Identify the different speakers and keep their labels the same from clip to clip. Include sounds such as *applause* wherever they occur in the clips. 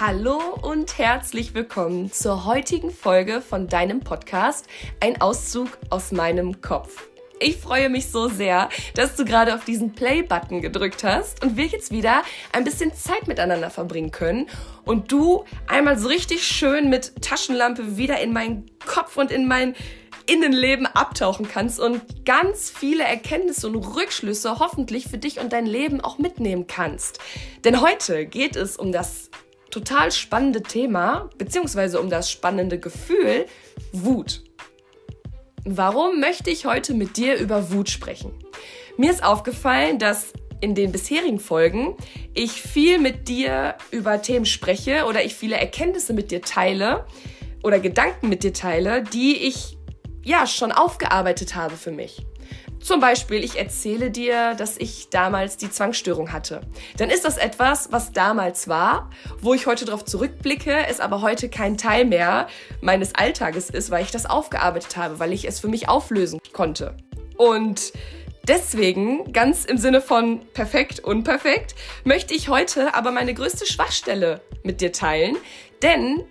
Speaker 1: Hallo und herzlich willkommen zur heutigen Folge von deinem Podcast Ein Auszug aus meinem Kopf. Ich freue mich so sehr, dass du gerade auf diesen Play-Button gedrückt hast und wir jetzt wieder ein bisschen Zeit miteinander verbringen können und du einmal so richtig schön mit Taschenlampe wieder in meinen Kopf und in mein Innenleben abtauchen kannst und ganz viele Erkenntnisse und Rückschlüsse hoffentlich für dich und dein Leben auch mitnehmen kannst. Denn heute geht es um das total spannende Thema, beziehungsweise um das spannende Gefühl Wut. Warum möchte ich heute mit dir über Wut sprechen? Mir ist aufgefallen, dass in den bisherigen Folgen ich viel mit dir über Themen spreche oder ich viele Erkenntnisse mit dir teile oder Gedanken mit dir teile, die ich ja schon aufgearbeitet habe für mich. Zum Beispiel, ich erzähle dir, dass ich damals die Zwangsstörung hatte. Dann ist das etwas, was damals war, wo ich heute darauf zurückblicke, es aber heute kein Teil mehr meines Alltages ist, weil ich das aufgearbeitet habe, weil ich es für mich auflösen konnte. Und deswegen, ganz im Sinne von perfekt, unperfekt, möchte ich heute aber meine größte Schwachstelle mit dir teilen. Denn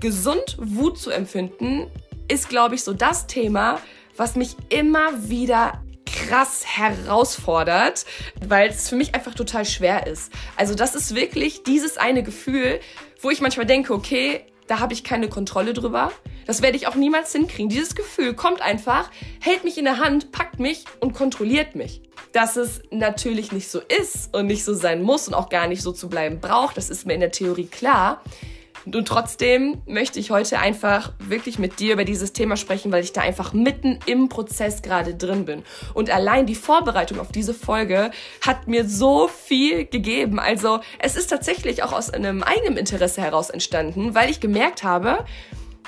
Speaker 1: gesund Wut zu empfinden, ist, glaube ich, so das Thema, was mich immer wieder krass herausfordert, weil es für mich einfach total schwer ist. Also das ist wirklich dieses eine Gefühl, wo ich manchmal denke, okay, da habe ich keine Kontrolle drüber. Das werde ich auch niemals hinkriegen. Dieses Gefühl kommt einfach, hält mich in der Hand, packt mich und kontrolliert mich. Dass es natürlich nicht so ist und nicht so sein muss und auch gar nicht so zu bleiben braucht, das ist mir in der Theorie klar. Und trotzdem möchte ich heute einfach wirklich mit dir über dieses Thema sprechen, weil ich da einfach mitten im Prozess gerade drin bin. Und allein die Vorbereitung auf diese Folge hat mir so viel gegeben. Also es ist tatsächlich auch aus einem eigenen Interesse heraus entstanden, weil ich gemerkt habe,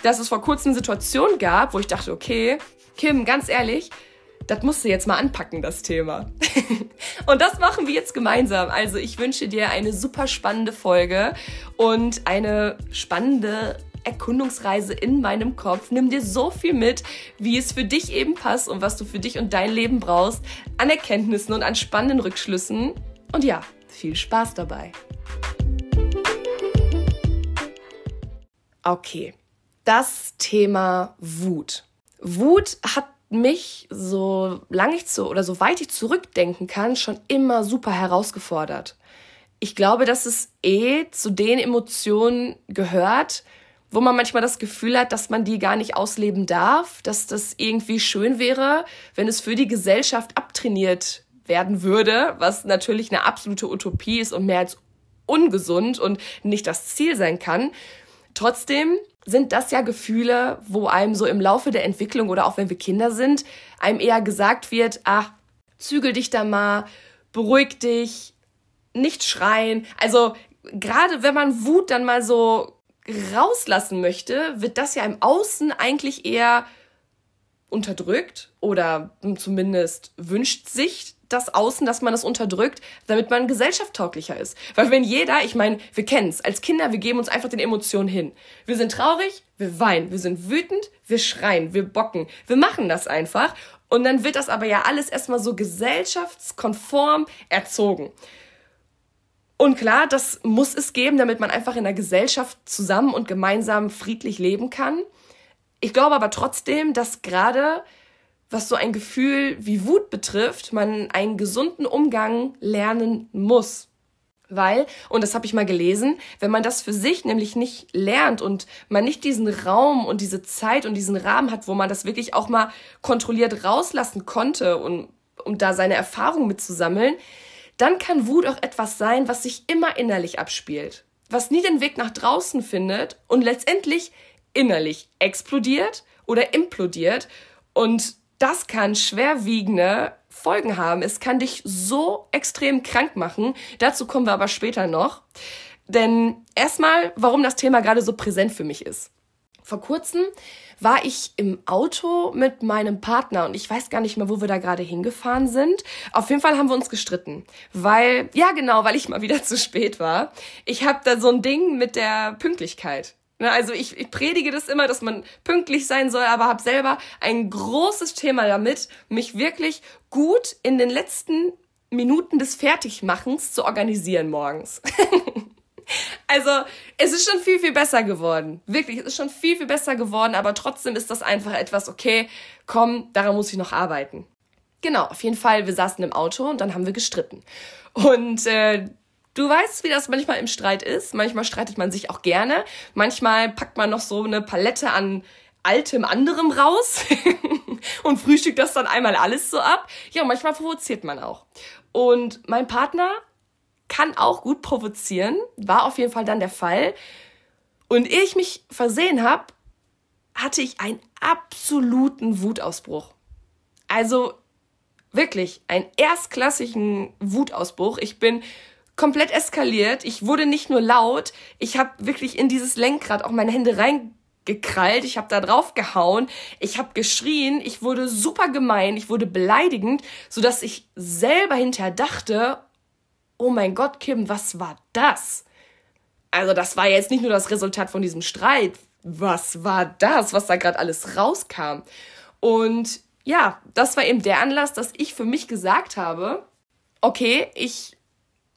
Speaker 1: dass es vor kurzem Situationen gab, wo ich dachte, okay, Kim, ganz ehrlich, das musst du jetzt mal anpacken, das Thema. *laughs* und das machen wir jetzt gemeinsam. Also ich wünsche dir eine super spannende Folge und eine spannende Erkundungsreise in meinem Kopf. Nimm dir so viel mit, wie es für dich eben passt und was du für dich und dein Leben brauchst, an Erkenntnissen und an spannenden Rückschlüssen. Und ja, viel Spaß dabei. Okay, das Thema Wut. Wut hat mich, so lange ich zu oder so weit ich zurückdenken kann, schon immer super herausgefordert. Ich glaube, dass es eh zu den Emotionen gehört, wo man manchmal das Gefühl hat, dass man die gar nicht ausleben darf, dass das irgendwie schön wäre, wenn es für die Gesellschaft abtrainiert werden würde, was natürlich eine absolute Utopie ist und mehr als ungesund und nicht das Ziel sein kann. Trotzdem sind das ja Gefühle, wo einem so im Laufe der Entwicklung oder auch wenn wir Kinder sind, einem eher gesagt wird, ach, zügel dich da mal, beruhig dich, nicht schreien. Also gerade wenn man Wut dann mal so rauslassen möchte, wird das ja im Außen eigentlich eher unterdrückt oder zumindest wünscht sich das Außen, dass man das unterdrückt, damit man gesellschaftstauglicher ist. Weil wenn jeder, ich meine, wir kennen es, als Kinder, wir geben uns einfach den Emotionen hin. Wir sind traurig, wir weinen, wir sind wütend, wir schreien, wir bocken. Wir machen das einfach. Und dann wird das aber ja alles erstmal so gesellschaftskonform erzogen. Und klar, das muss es geben, damit man einfach in der Gesellschaft zusammen und gemeinsam friedlich leben kann. Ich glaube aber trotzdem, dass gerade was so ein Gefühl wie Wut betrifft, man einen gesunden Umgang lernen muss. Weil, und das habe ich mal gelesen, wenn man das für sich nämlich nicht lernt und man nicht diesen Raum und diese Zeit und diesen Rahmen hat, wo man das wirklich auch mal kontrolliert rauslassen konnte und um da seine Erfahrungen mitzusammeln, dann kann Wut auch etwas sein, was sich immer innerlich abspielt, was nie den Weg nach draußen findet und letztendlich innerlich explodiert oder implodiert und das kann schwerwiegende Folgen haben. Es kann dich so extrem krank machen. Dazu kommen wir aber später noch. Denn erstmal, warum das Thema gerade so präsent für mich ist. Vor kurzem war ich im Auto mit meinem Partner und ich weiß gar nicht mehr, wo wir da gerade hingefahren sind. Auf jeden Fall haben wir uns gestritten, weil ja genau, weil ich mal wieder *laughs* zu spät war. Ich habe da so ein Ding mit der Pünktlichkeit. Ne, also ich, ich predige das immer, dass man pünktlich sein soll, aber habe selber ein großes Thema damit, mich wirklich gut in den letzten Minuten des Fertigmachens zu organisieren morgens. *laughs* Also, es ist schon viel, viel besser geworden. Wirklich, es ist schon viel, viel besser geworden, aber trotzdem ist das einfach etwas, okay, komm, daran muss ich noch arbeiten. Genau, auf jeden Fall, wir saßen im Auto und dann haben wir gestritten. Und äh, du weißt, wie das manchmal im Streit ist. Manchmal streitet man sich auch gerne. Manchmal packt man noch so eine Palette an altem anderem raus *laughs* und frühstückt das dann einmal alles so ab. Ja, manchmal provoziert man auch. Und mein Partner kann auch gut provozieren, war auf jeden Fall dann der Fall. Und ehe ich mich versehen habe, hatte ich einen absoluten Wutausbruch. Also wirklich einen erstklassigen Wutausbruch. Ich bin komplett eskaliert. Ich wurde nicht nur laut, ich habe wirklich in dieses Lenkrad auch meine Hände reingekrallt. Ich habe da drauf gehauen, ich habe geschrien, ich wurde super gemein, ich wurde beleidigend, so dass ich selber hinterher dachte, oh mein Gott, Kim, was war das? Also das war jetzt nicht nur das Resultat von diesem Streit. Was war das, was da gerade alles rauskam? Und ja, das war eben der Anlass, dass ich für mich gesagt habe, okay, ich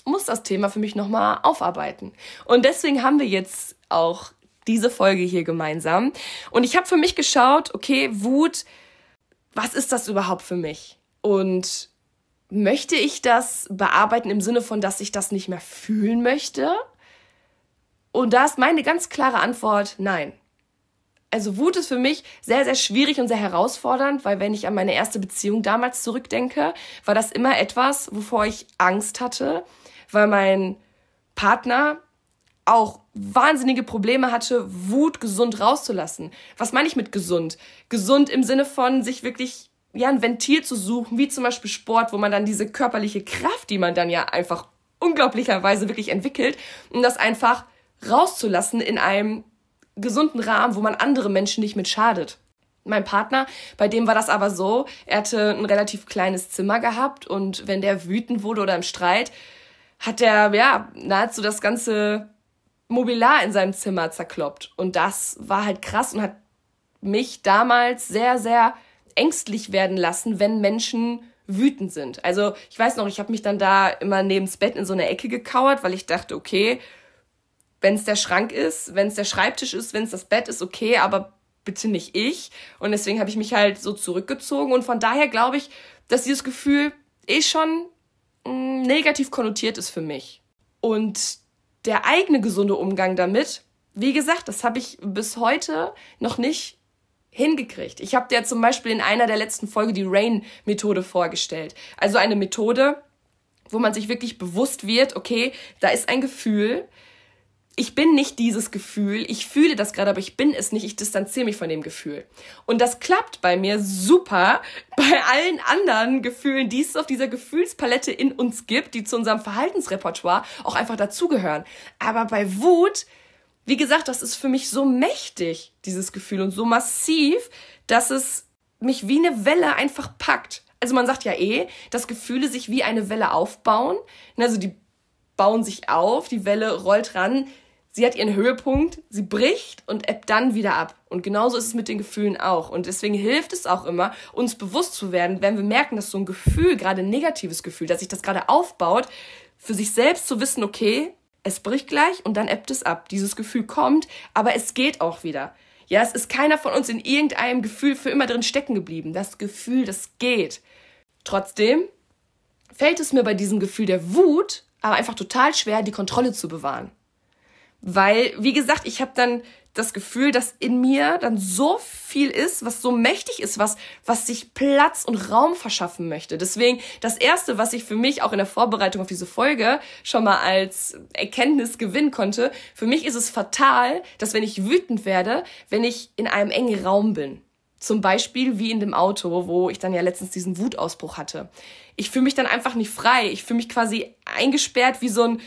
Speaker 1: muss das Thema für mich nochmal aufarbeiten. Und deswegen haben wir jetzt auch diese Folge hier gemeinsam. Und ich habe für mich geschaut, okay, Wut, was ist das überhaupt für mich? Und möchte ich das bearbeiten im Sinne von, dass ich das nicht mehr fühlen möchte? Und da ist meine ganz klare Antwort, nein. Also Wut ist für mich sehr, sehr schwierig und sehr herausfordernd, weil wenn ich an meine erste Beziehung damals zurückdenke, war das immer etwas, wovor ich Angst hatte, weil mein Partner auch wahnsinnige Probleme hatte, Wut gesund rauszulassen. Was meine ich mit gesund? Gesund im Sinne von sich wirklich ja ein Ventil zu suchen, wie zum Beispiel Sport, wo man dann diese körperliche Kraft, die man dann ja einfach unglaublicherweise wirklich entwickelt, um das einfach rauszulassen in einem gesunden Rahmen, wo man andere Menschen nicht mit schadet. Mein Partner, bei dem war das aber so, er hatte ein relativ kleines Zimmer gehabt und wenn der wütend wurde oder im Streit, hat er ja nahezu das ganze Mobiliar in seinem Zimmer zerkloppt. Und das war halt krass und hat mich damals sehr, sehr ängstlich werden lassen, wenn Menschen wütend sind. Also ich weiß noch, ich habe mich dann da immer neben das Bett in so eine Ecke gekauert, weil ich dachte, okay, wenn es der Schrank ist, wenn es der Schreibtisch ist, wenn es das Bett ist, okay, aber bitte nicht ich. Und deswegen habe ich mich halt so zurückgezogen. Und von daher glaube ich, dass dieses Gefühl eh schon negativ konnotiert ist für mich. Und der eigene gesunde Umgang damit, wie gesagt, das habe ich bis heute noch nicht hingekriegt. Ich habe dir zum Beispiel in einer der letzten Folge die Rain-Methode vorgestellt. Also eine Methode, wo man sich wirklich bewusst wird, okay, da ist ein Gefühl, ich bin nicht dieses Gefühl, ich fühle das gerade, aber ich bin es nicht, ich distanziere mich von dem Gefühl. Und das klappt bei mir super *laughs* bei allen anderen Gefühlen, die es auf dieser Gefühlspalette in uns gibt, die zu unserem Verhaltensrepertoire auch einfach dazugehören. Aber bei Wut, wie gesagt, das ist für mich so mächtig, dieses Gefühl, und so massiv, dass es mich wie eine Welle einfach packt. Also man sagt ja eh, dass Gefühle sich wie eine Welle aufbauen. Also die bauen sich auf, die Welle rollt ran, sie hat ihren Höhepunkt, sie bricht und ebbt dann wieder ab. Und genauso ist es mit den Gefühlen auch. Und deswegen hilft es auch immer, uns bewusst zu werden, wenn wir merken, dass so ein Gefühl, gerade ein negatives Gefühl, dass sich das gerade aufbaut, für sich selbst zu wissen, okay, es bricht gleich und dann ebbt es ab. Dieses Gefühl kommt, aber es geht auch wieder. Ja, es ist keiner von uns in irgendeinem Gefühl für immer drin stecken geblieben. Das Gefühl, das geht. Trotzdem fällt es mir bei diesem Gefühl der Wut aber einfach total schwer, die Kontrolle zu bewahren. Weil, wie gesagt, ich habe dann das Gefühl, dass in mir dann so viel ist, was so mächtig ist, was, was sich Platz und Raum verschaffen möchte. Deswegen das erste, was ich für mich auch in der Vorbereitung auf diese Folge schon mal als Erkenntnis gewinnen konnte, für mich ist es fatal, dass wenn ich wütend werde, wenn ich in einem engen Raum bin. Zum Beispiel wie in dem Auto, wo ich dann ja letztens diesen Wutausbruch hatte. Ich fühle mich dann einfach nicht frei. Ich fühle mich quasi eingesperrt wie so ein,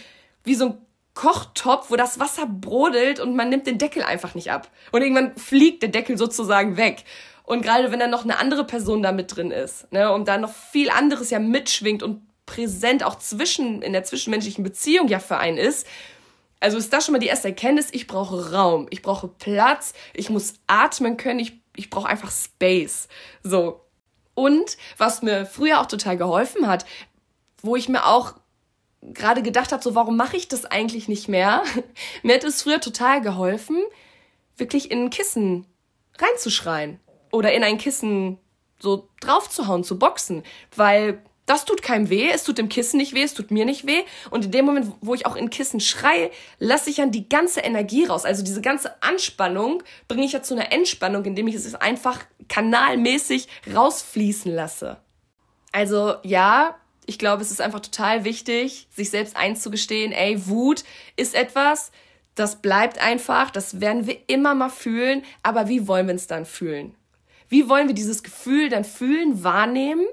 Speaker 1: wie so ein Kochtopf, wo das Wasser brodelt und man nimmt den Deckel einfach nicht ab. Und irgendwann fliegt der Deckel sozusagen weg. Und gerade wenn dann noch eine andere Person da mit drin ist, ne, und da noch viel anderes ja mitschwingt und präsent auch zwischen, in der zwischenmenschlichen Beziehung ja für einen ist, also ist das schon mal die erste Erkenntnis, ich brauche Raum, ich brauche Platz, ich muss atmen können, ich, ich brauche einfach Space. So. Und was mir früher auch total geholfen hat, wo ich mir auch gerade gedacht habe, so warum mache ich das eigentlich nicht mehr? *laughs* Mir hätte es früher total geholfen, wirklich in ein Kissen reinzuschreien oder in ein Kissen so draufzuhauen, zu boxen, weil das tut keinem weh, es tut dem Kissen nicht weh, es tut mir nicht weh. Und in dem Moment, wo ich auch in Kissen schreie, lasse ich dann die ganze Energie raus. Also diese ganze Anspannung bringe ich ja zu einer Entspannung, indem ich es einfach kanalmäßig rausfließen lasse. Also ja, ich glaube, es ist einfach total wichtig, sich selbst einzugestehen, ey, Wut ist etwas, das bleibt einfach, das werden wir immer mal fühlen, aber wie wollen wir es dann fühlen? Wie wollen wir dieses Gefühl dann fühlen, wahrnehmen?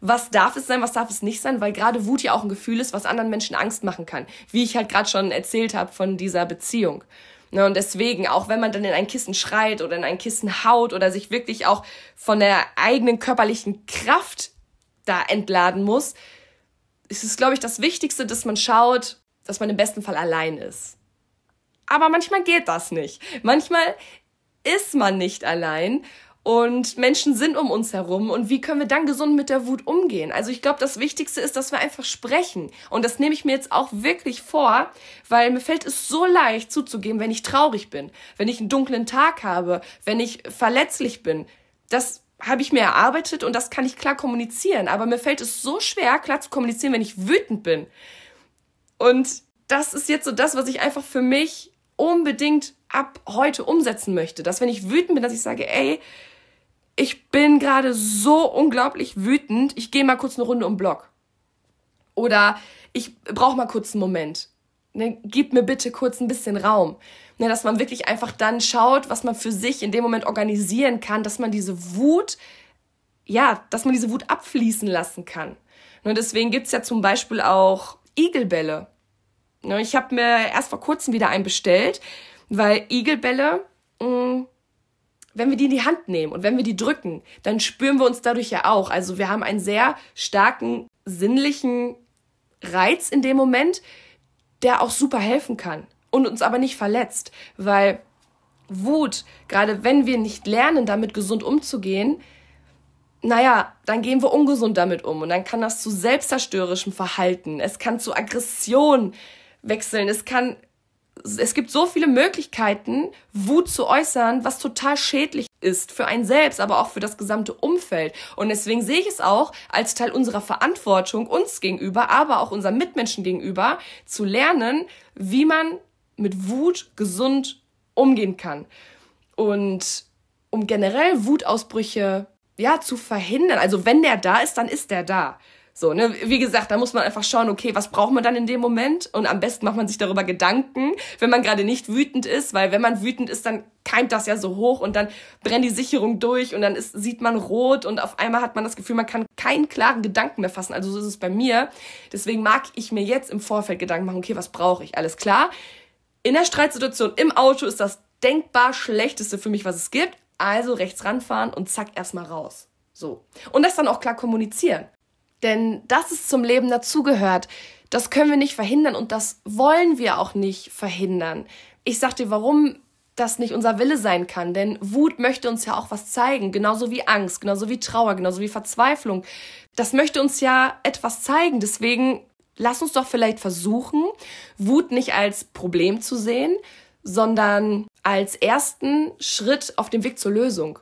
Speaker 1: Was darf es sein, was darf es nicht sein? Weil gerade Wut ja auch ein Gefühl ist, was anderen Menschen Angst machen kann. Wie ich halt gerade schon erzählt habe von dieser Beziehung. Ne, und deswegen, auch wenn man dann in ein Kissen schreit oder in ein Kissen haut oder sich wirklich auch von der eigenen körperlichen Kraft da entladen muss, ist es, glaube ich, das Wichtigste, dass man schaut, dass man im besten Fall allein ist. Aber manchmal geht das nicht. Manchmal ist man nicht allein und Menschen sind um uns herum und wie können wir dann gesund mit der Wut umgehen? Also ich glaube, das Wichtigste ist, dass wir einfach sprechen und das nehme ich mir jetzt auch wirklich vor, weil mir fällt es so leicht zuzugeben, wenn ich traurig bin, wenn ich einen dunklen Tag habe, wenn ich verletzlich bin. Das habe ich mir erarbeitet und das kann ich klar kommunizieren. Aber mir fällt es so schwer, klar zu kommunizieren, wenn ich wütend bin. Und das ist jetzt so das, was ich einfach für mich unbedingt ab heute umsetzen möchte. Dass wenn ich wütend bin, dass ich sage, ey, ich bin gerade so unglaublich wütend, ich gehe mal kurz eine Runde um Block. Oder ich brauche mal kurz einen Moment. Ne, gib mir bitte kurz ein bisschen Raum. Ne, dass man wirklich einfach dann schaut, was man für sich in dem Moment organisieren kann, dass man diese Wut, ja, dass man diese Wut abfließen lassen kann. Ne, deswegen gibt's ja zum Beispiel auch Igelbälle. Ne, ich habe mir erst vor kurzem wieder einen bestellt, weil Igelbälle, mh, mm, wenn wir die in die Hand nehmen und wenn wir die drücken, dann spüren wir uns dadurch ja auch. Also wir haben einen sehr starken sinnlichen Reiz in dem Moment, der auch super helfen kann und uns aber nicht verletzt, weil Wut, gerade wenn wir nicht lernen, damit gesund umzugehen, naja, dann gehen wir ungesund damit um und dann kann das zu selbstzerstörerischem Verhalten, es kann zu Aggression wechseln, es kann, es gibt so viele Möglichkeiten, Wut zu äußern, was total schädlich ist für einen selbst, aber auch für das gesamte Umfeld. Und deswegen sehe ich es auch als Teil unserer Verantwortung uns gegenüber, aber auch unseren Mitmenschen gegenüber, zu lernen, wie man mit Wut gesund umgehen kann. Und um generell Wutausbrüche ja zu verhindern, also wenn der da ist, dann ist der da. So, ne, wie gesagt, da muss man einfach schauen, okay, was braucht man dann in dem Moment? Und am besten macht man sich darüber Gedanken, wenn man gerade nicht wütend ist, weil wenn man wütend ist, dann keimt das ja so hoch und dann brennt die Sicherung durch und dann ist, sieht man rot und auf einmal hat man das Gefühl, man kann keinen klaren Gedanken mehr fassen. Also so ist es bei mir. Deswegen mag ich mir jetzt im Vorfeld Gedanken machen, okay, was brauche ich? Alles klar. In der Streitsituation im Auto ist das denkbar schlechteste für mich, was es gibt. Also rechts ranfahren und zack, erstmal raus. So. Und das dann auch klar kommunizieren. Denn das ist zum Leben dazugehört. Das können wir nicht verhindern und das wollen wir auch nicht verhindern. Ich sag dir, warum das nicht unser Wille sein kann, denn Wut möchte uns ja auch was zeigen, genauso wie Angst, genauso wie Trauer, genauso wie Verzweiflung. Das möchte uns ja etwas zeigen, deswegen lass uns doch vielleicht versuchen, Wut nicht als Problem zu sehen, sondern als ersten Schritt auf dem Weg zur Lösung.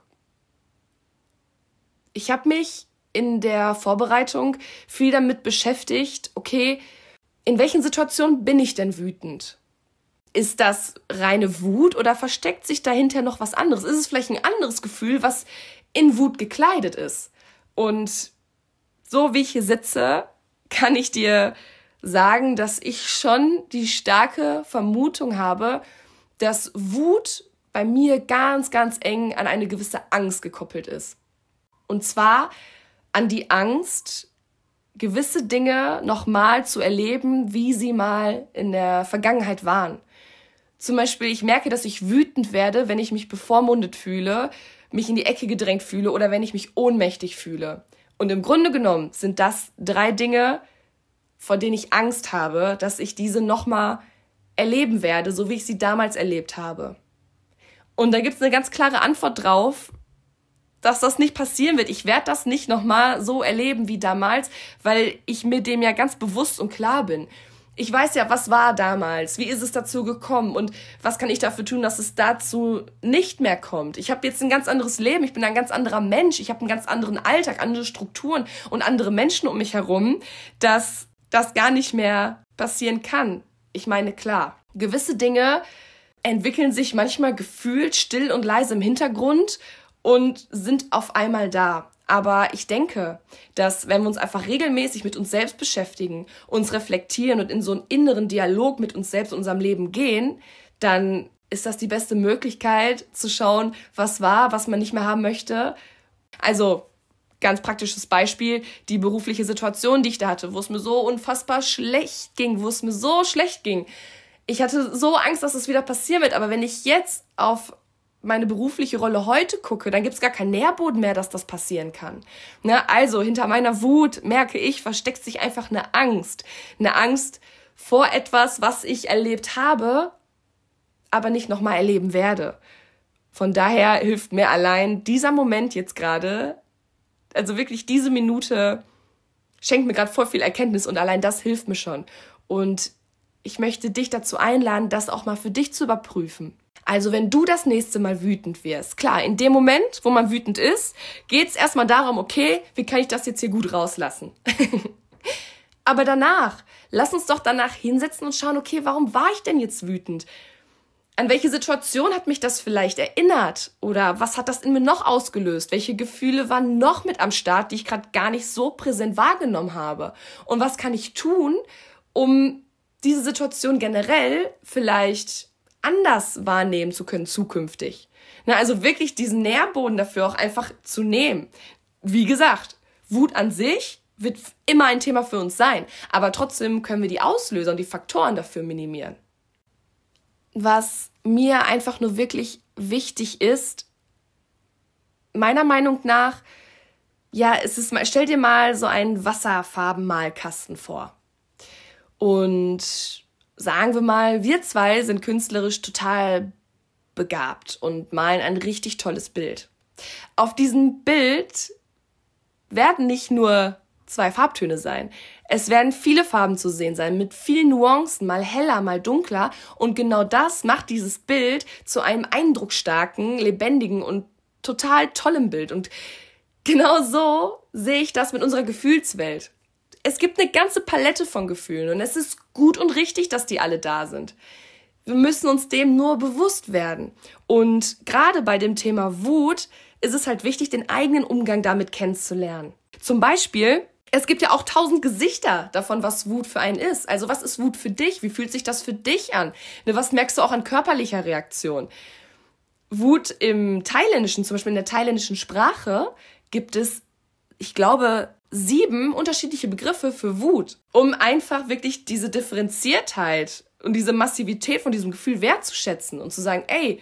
Speaker 1: Ich habe mich in der Vorbereitung viel damit beschäftigt, okay, in welchen Situationen bin ich denn wütend? Ist das reine Wut oder versteckt sich dahinter noch was anderes? Ist es vielleicht ein anderes Gefühl, was in Wut gekleidet ist? Und so wie ich hier sitze, kann ich dir sagen, dass ich schon die starke Vermutung habe, dass Wut bei mir ganz, ganz eng an eine gewisse Angst gekoppelt ist. Und zwar an die Angst, gewisse Dinge nochmal zu erleben, wie sie mal in der Vergangenheit waren. Zum Beispiel, ich merke, dass ich wütend werde, wenn ich mich bevormundet fühle, mich in die Ecke gedrängt fühle oder wenn ich mich ohnmächtig fühle. Und im Grunde genommen sind das drei Dinge, vor denen ich Angst habe, dass ich diese nochmal erleben werde, so wie ich sie damals erlebt habe. Und da gibt es eine ganz klare Antwort drauf, dass das nicht passieren wird. Ich werde das nicht nochmal so erleben wie damals, weil ich mir dem ja ganz bewusst und klar bin. Ich weiß ja, was war damals, wie ist es dazu gekommen und was kann ich dafür tun, dass es dazu nicht mehr kommt. Ich habe jetzt ein ganz anderes Leben, ich bin ein ganz anderer Mensch, ich habe einen ganz anderen Alltag, andere Strukturen und andere Menschen um mich herum, dass das gar nicht mehr passieren kann. Ich meine, klar, gewisse Dinge entwickeln sich manchmal gefühlt still und leise im Hintergrund und sind auf einmal da. Aber ich denke, dass wenn wir uns einfach regelmäßig mit uns selbst beschäftigen, uns reflektieren und in so einen inneren Dialog mit uns selbst und unserem Leben gehen, dann ist das die beste Möglichkeit zu schauen, was war, was man nicht mehr haben möchte. Also ganz praktisches Beispiel, die berufliche Situation, die ich da hatte, wo es mir so unfassbar schlecht ging, wo es mir so schlecht ging. Ich hatte so Angst, dass es wieder passieren wird, aber wenn ich jetzt auf meine berufliche Rolle heute gucke, dann gibt es gar keinen Nährboden mehr, dass das passieren kann. Ne? Also hinter meiner Wut, merke ich, versteckt sich einfach eine Angst. Eine Angst vor etwas, was ich erlebt habe, aber nicht nochmal erleben werde. Von daher hilft mir allein dieser Moment jetzt gerade, also wirklich diese Minute, schenkt mir gerade voll viel Erkenntnis und allein das hilft mir schon. Und ich möchte dich dazu einladen, das auch mal für dich zu überprüfen. Also wenn du das nächste Mal wütend wirst, klar, in dem Moment, wo man wütend ist, geht es erstmal darum, okay, wie kann ich das jetzt hier gut rauslassen? *laughs* Aber danach, lass uns doch danach hinsetzen und schauen, okay, warum war ich denn jetzt wütend? An welche Situation hat mich das vielleicht erinnert? Oder was hat das in mir noch ausgelöst? Welche Gefühle waren noch mit am Start, die ich gerade gar nicht so präsent wahrgenommen habe? Und was kann ich tun, um diese Situation generell vielleicht anders wahrnehmen zu können zukünftig. Na, also wirklich diesen Nährboden dafür auch einfach zu nehmen. Wie gesagt, Wut an sich wird immer ein Thema für uns sein, aber trotzdem können wir die Auslöser und die Faktoren dafür minimieren. Was mir einfach nur wirklich wichtig ist, meiner Meinung nach, ja, es ist mal, stell dir mal so einen Wasserfarbenmalkasten vor. Und sagen wir mal, wir zwei sind künstlerisch total begabt und malen ein richtig tolles Bild. Auf diesem Bild werden nicht nur zwei Farbtöne sein. Es werden viele Farben zu sehen sein, mit vielen Nuancen, mal heller, mal dunkler. Und genau das macht dieses Bild zu einem eindrucksstarken, lebendigen und total tollen Bild. Und genau so sehe ich das mit unserer Gefühlswelt es gibt eine ganze Palette von Gefühlen und es ist gut und richtig, dass die alle da sind. Wir müssen uns dem nur bewusst werden. Und gerade bei dem Thema Wut ist es halt wichtig, den eigenen Umgang damit kennenzulernen. Zum Beispiel, es gibt ja auch tausend Gesichter davon, was Wut für einen ist. Also was ist Wut für dich? Wie fühlt sich das für dich an? Ne, was merkst du auch an körperlicher Reaktion? Wut im Thailändischen, zum Beispiel in der thailändischen Sprache, gibt es, ich glaube, sieben unterschiedliche Begriffe für Wut, um einfach wirklich diese Differenziertheit und diese Massivität von diesem Gefühl wertzuschätzen und zu sagen, ey,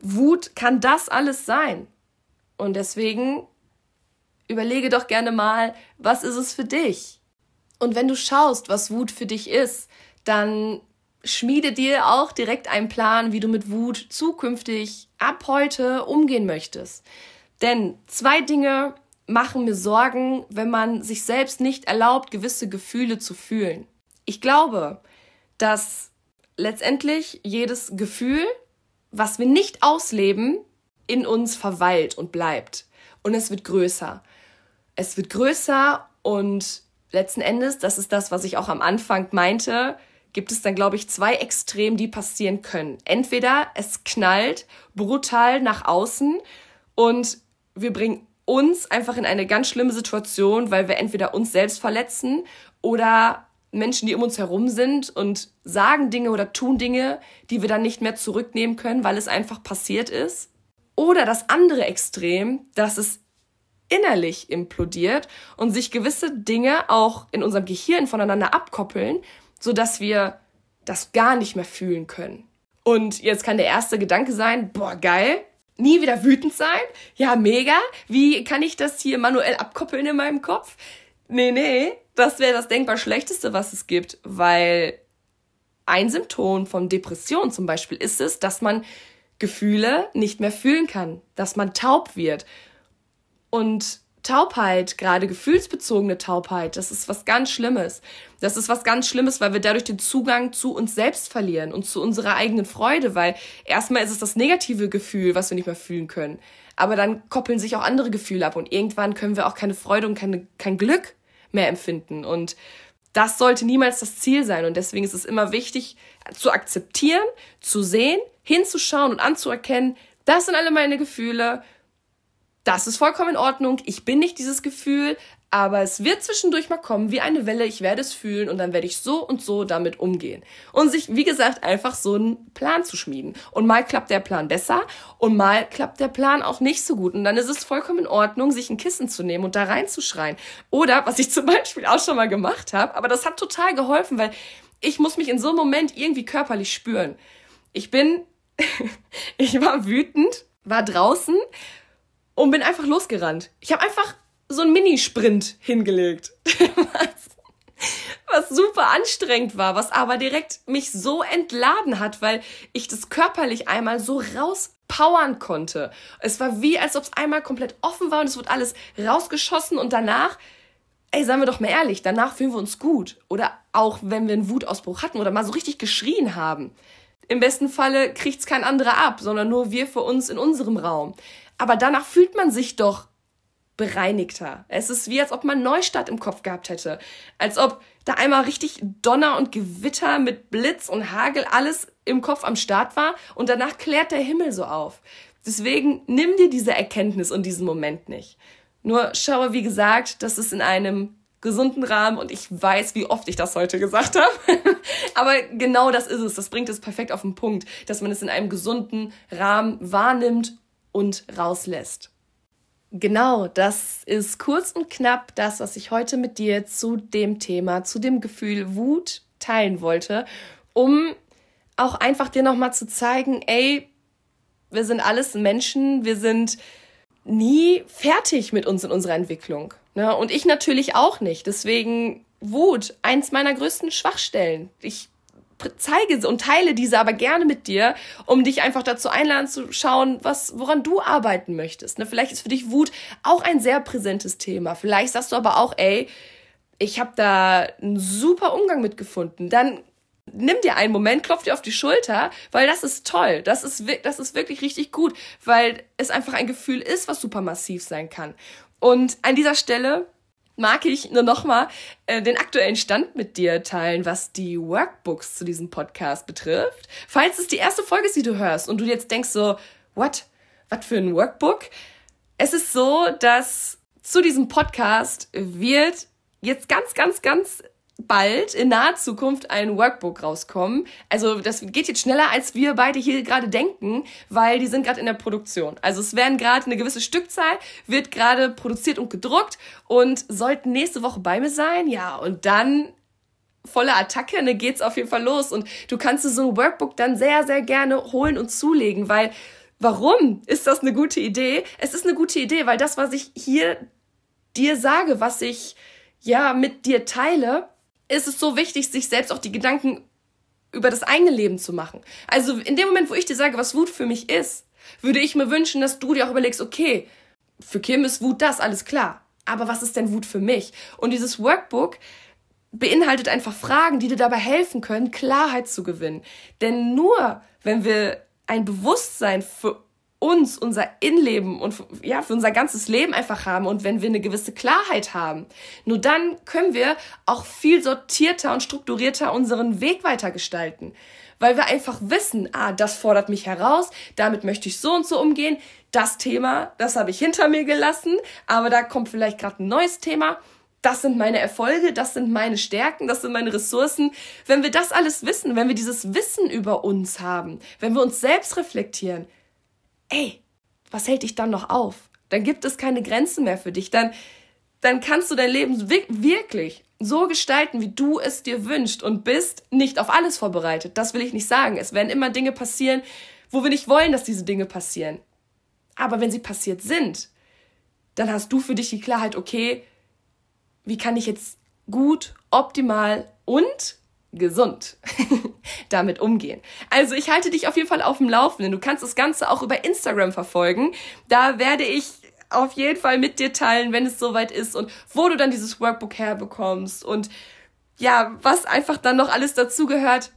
Speaker 1: Wut kann das alles sein. Und deswegen überlege doch gerne mal, was ist es für dich? Und wenn du schaust, was Wut für dich ist, dann schmiede dir auch direkt einen Plan, wie du mit Wut zukünftig ab heute umgehen möchtest. Denn zwei Dinge machen mir Sorgen, wenn man sich selbst nicht erlaubt, gewisse Gefühle zu fühlen. Ich glaube, dass letztendlich jedes Gefühl, was wir nicht ausleben, in uns verweilt und bleibt. Und es wird größer. Es wird größer und letzten Endes, das ist das, was ich auch am Anfang meinte, gibt es dann, glaube ich, zwei Extremen, die passieren können. Entweder es knallt brutal nach außen und wir bringen uns einfach in eine ganz schlimme Situation, weil wir entweder uns selbst verletzen oder Menschen, die um uns herum sind und sagen Dinge oder tun Dinge, die wir dann nicht mehr zurücknehmen können, weil es einfach passiert ist. Oder das andere Extrem, dass es innerlich implodiert und sich gewisse Dinge auch in unserem Gehirn voneinander abkoppeln, sodass wir das gar nicht mehr fühlen können. Und jetzt kann der erste Gedanke sein, boah, geil, nie wieder wütend sein? Ja, mega. Wie kann ich das hier manuell abkoppeln in meinem Kopf? Nee, nee, das wäre das denkbar Schlechteste, was es gibt, weil ein Symptom von Depression zum Beispiel ist es, dass man Gefühle nicht mehr fühlen kann, dass man taub wird. Und Taubheit, gerade gefühlsbezogene Taubheit, das ist was ganz Schlimmes. Das ist was ganz Schlimmes, weil wir dadurch den Zugang zu uns selbst verlieren und zu unserer eigenen Freude, weil erstmal ist es das negative Gefühl, was wir nicht mehr fühlen können. Aber dann koppeln sich auch andere Gefühle ab und irgendwann können wir auch keine Freude und keine, kein Glück mehr empfinden. Und das sollte niemals das Ziel sein. Und deswegen ist es immer wichtig zu akzeptieren, zu sehen, hinzuschauen und anzuerkennen, das sind alle meine Gefühle das ist vollkommen in Ordnung. Ich bin nicht dieses Gefühl, aber es wird zwischendurch mal kommen wie eine Welle. Ich werde es fühlen und dann werde ich so und so damit umgehen. Und sich, wie gesagt, einfach so einen Plan zu schmieden. Und mal klappt der Plan besser und mal klappt der Plan auch nicht so gut. Und dann ist es vollkommen in Ordnung, sich ein Kissen zu nehmen und da reinzuschreien. Oder, was ich zum Beispiel auch schon mal gemacht habe, aber das hat total geholfen, weil ich muss mich in so einem Moment irgendwie körperlich spüren. Ich bin, *laughs* ich war wütend, war draußen und bin einfach losgerannt. Ich habe einfach so einen Minisprint hingelegt. *laughs* was, was super anstrengend war, was aber direkt mich so entladen hat, weil ich das körperlich einmal so rauspowern konnte. Es war wie, als ob es einmal komplett offen war und es wird alles rausgeschossen und danach, ey, seien wir doch mal ehrlich, danach fühlen wir uns gut. Oder auch wenn wir einen Wutausbruch hatten oder mal so richtig geschrien haben. Im besten Falle kriegt's kein anderer ab, sondern nur wir für uns in unserem Raum. Aber danach fühlt man sich doch bereinigter. Es ist wie, als ob man Neustart im Kopf gehabt hätte. Als ob da einmal richtig Donner und Gewitter mit Blitz und Hagel alles im Kopf am Start war und danach klärt der Himmel so auf. Deswegen nimm dir diese Erkenntnis und diesen Moment nicht. Nur schaue, wie gesagt, dass es in einem gesunden Rahmen und ich weiß, wie oft ich das heute gesagt habe. *laughs* Aber genau das ist es. Das bringt es perfekt auf den Punkt, dass man es in einem gesunden Rahmen wahrnimmt und rauslässt. Genau, das ist kurz und knapp das, was ich heute mit dir zu dem Thema, zu dem Gefühl Wut teilen wollte, um auch einfach dir nochmal zu zeigen, ey, wir sind alles Menschen, wir sind nie fertig mit uns in unserer Entwicklung. Ne? Und ich natürlich auch nicht. Deswegen Wut, eins meiner größten Schwachstellen. Ich zeige und teile diese aber gerne mit dir, um dich einfach dazu einladen zu schauen, was, woran du arbeiten möchtest. Ne? Vielleicht ist für dich Wut auch ein sehr präsentes Thema. Vielleicht sagst du aber auch, ey, ich habe da einen super Umgang mitgefunden. Dann nimm dir einen Moment, klopf dir auf die Schulter, weil das ist toll. Das ist, das ist wirklich richtig gut, weil es einfach ein Gefühl ist, was super massiv sein kann. Und an dieser Stelle mag ich nur nochmal äh, den aktuellen Stand mit dir teilen, was die Workbooks zu diesem Podcast betrifft. Falls es die erste Folge ist, die du hörst und du jetzt denkst so, what? Was für ein Workbook? Es ist so, dass zu diesem Podcast wird jetzt ganz, ganz, ganz bald in naher Zukunft ein Workbook rauskommen. Also das geht jetzt schneller, als wir beide hier gerade denken, weil die sind gerade in der Produktion. Also es werden gerade eine gewisse Stückzahl, wird gerade produziert und gedruckt und sollten nächste Woche bei mir sein. Ja, und dann volle Attacke, ne, geht's auf jeden Fall los. Und du kannst dir so ein Workbook dann sehr, sehr gerne holen und zulegen, weil warum ist das eine gute Idee? Es ist eine gute Idee, weil das, was ich hier dir sage, was ich ja mit dir teile, ist es so wichtig, sich selbst auch die Gedanken über das eigene Leben zu machen. Also in dem Moment, wo ich dir sage, was Wut für mich ist, würde ich mir wünschen, dass du dir auch überlegst, okay, für Kim ist Wut das, alles klar. Aber was ist denn Wut für mich? Und dieses Workbook beinhaltet einfach Fragen, die dir dabei helfen können, Klarheit zu gewinnen. Denn nur wenn wir ein Bewusstsein für uns, unser Innenleben und ja, für unser ganzes Leben einfach haben und wenn wir eine gewisse Klarheit haben, nur dann können wir auch viel sortierter und strukturierter unseren Weg weitergestalten. Weil wir einfach wissen, ah, das fordert mich heraus, damit möchte ich so und so umgehen, das Thema, das habe ich hinter mir gelassen, aber da kommt vielleicht gerade ein neues Thema das sind meine Erfolge, das sind meine Stärken, das sind meine Ressourcen. Wenn wir das alles wissen, wenn wir dieses Wissen über uns haben, wenn wir uns selbst reflektieren, ey, was hält dich dann noch auf? Dann gibt es keine Grenzen mehr für dich. Dann, dann kannst du dein Leben wirklich so gestalten, wie du es dir wünschst und bist nicht auf alles vorbereitet. Das will ich nicht sagen. Es werden immer Dinge passieren, wo wir nicht wollen, dass diese Dinge passieren. Aber wenn sie passiert sind, dann hast du für dich die Klarheit, okay, wie kann ich jetzt gut, optimal und gesund *laughs* damit umgehen. Also ich halte dich auf jeden Fall auf dem Laufenden. Du kannst das Ganze auch über Instagram verfolgen. Da werde ich auf jeden Fall mit dir teilen, wenn es soweit ist und wo du dann dieses Workbook herbekommst und ja, was einfach dann noch alles dazugehört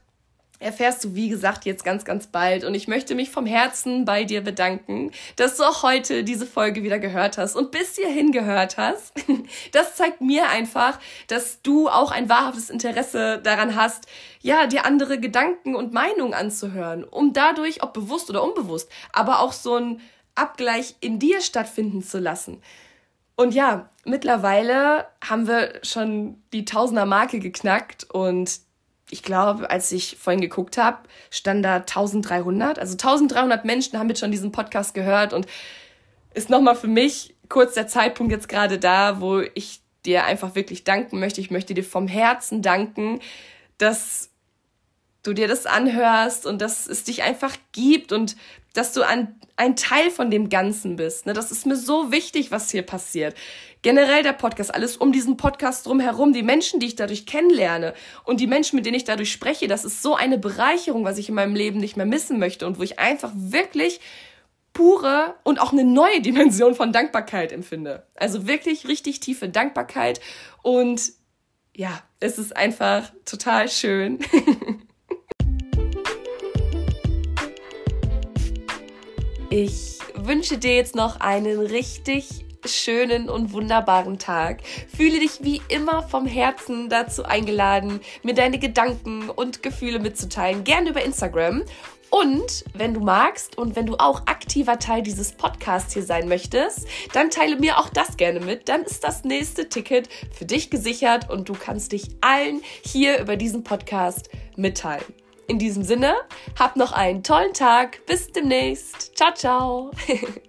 Speaker 1: erfährst du, wie gesagt, jetzt ganz, ganz bald. Und ich möchte mich vom Herzen bei dir bedanken, dass du auch heute diese Folge wieder gehört hast und bis hierhin gehört hast. *laughs* Das zeigt mir einfach, dass du auch ein wahrhaftes Interesse daran hast, ja, dir andere Gedanken und Meinungen anzuhören, um dadurch, ob bewusst oder unbewusst, aber auch so ein Abgleich in dir stattfinden zu lassen. Und ja, mittlerweile haben wir schon die Tausender Marke geknackt und ich glaube, als ich vorhin geguckt habe, stand da 1300. Also 1300 Menschen haben jetzt schon diesen Podcast gehört und ist nochmal für mich kurz der Zeitpunkt jetzt gerade da, wo ich dir einfach wirklich danken möchte. Ich möchte dir vom Herzen danken, dass du dir das anhörst und dass es dich einfach gibt und dass du ein, ein Teil von dem Ganzen bist. Ne? Das ist mir so wichtig, was hier passiert. Generell der Podcast, alles um diesen Podcast drumherum, die Menschen, die ich dadurch kennenlerne und die Menschen, mit denen ich dadurch spreche, das ist so eine Bereicherung, was ich in meinem Leben nicht mehr missen möchte und wo ich einfach wirklich pure und auch eine neue Dimension von Dankbarkeit empfinde. Also wirklich richtig tiefe Dankbarkeit und ja, es ist einfach total schön. *laughs* Ich wünsche dir jetzt noch einen richtig schönen und wunderbaren Tag. Fühle dich wie immer vom Herzen dazu eingeladen, mir deine Gedanken und Gefühle mitzuteilen, gerne über Instagram. Und wenn du magst und wenn du auch aktiver Teil dieses Podcasts hier sein möchtest, dann teile mir auch das gerne mit. Dann ist das nächste Ticket für dich gesichert und du kannst dich allen hier über diesen Podcast mitteilen. In diesem Sinne, hab noch einen tollen Tag. Bis demnächst. Ciao, ciao. *laughs*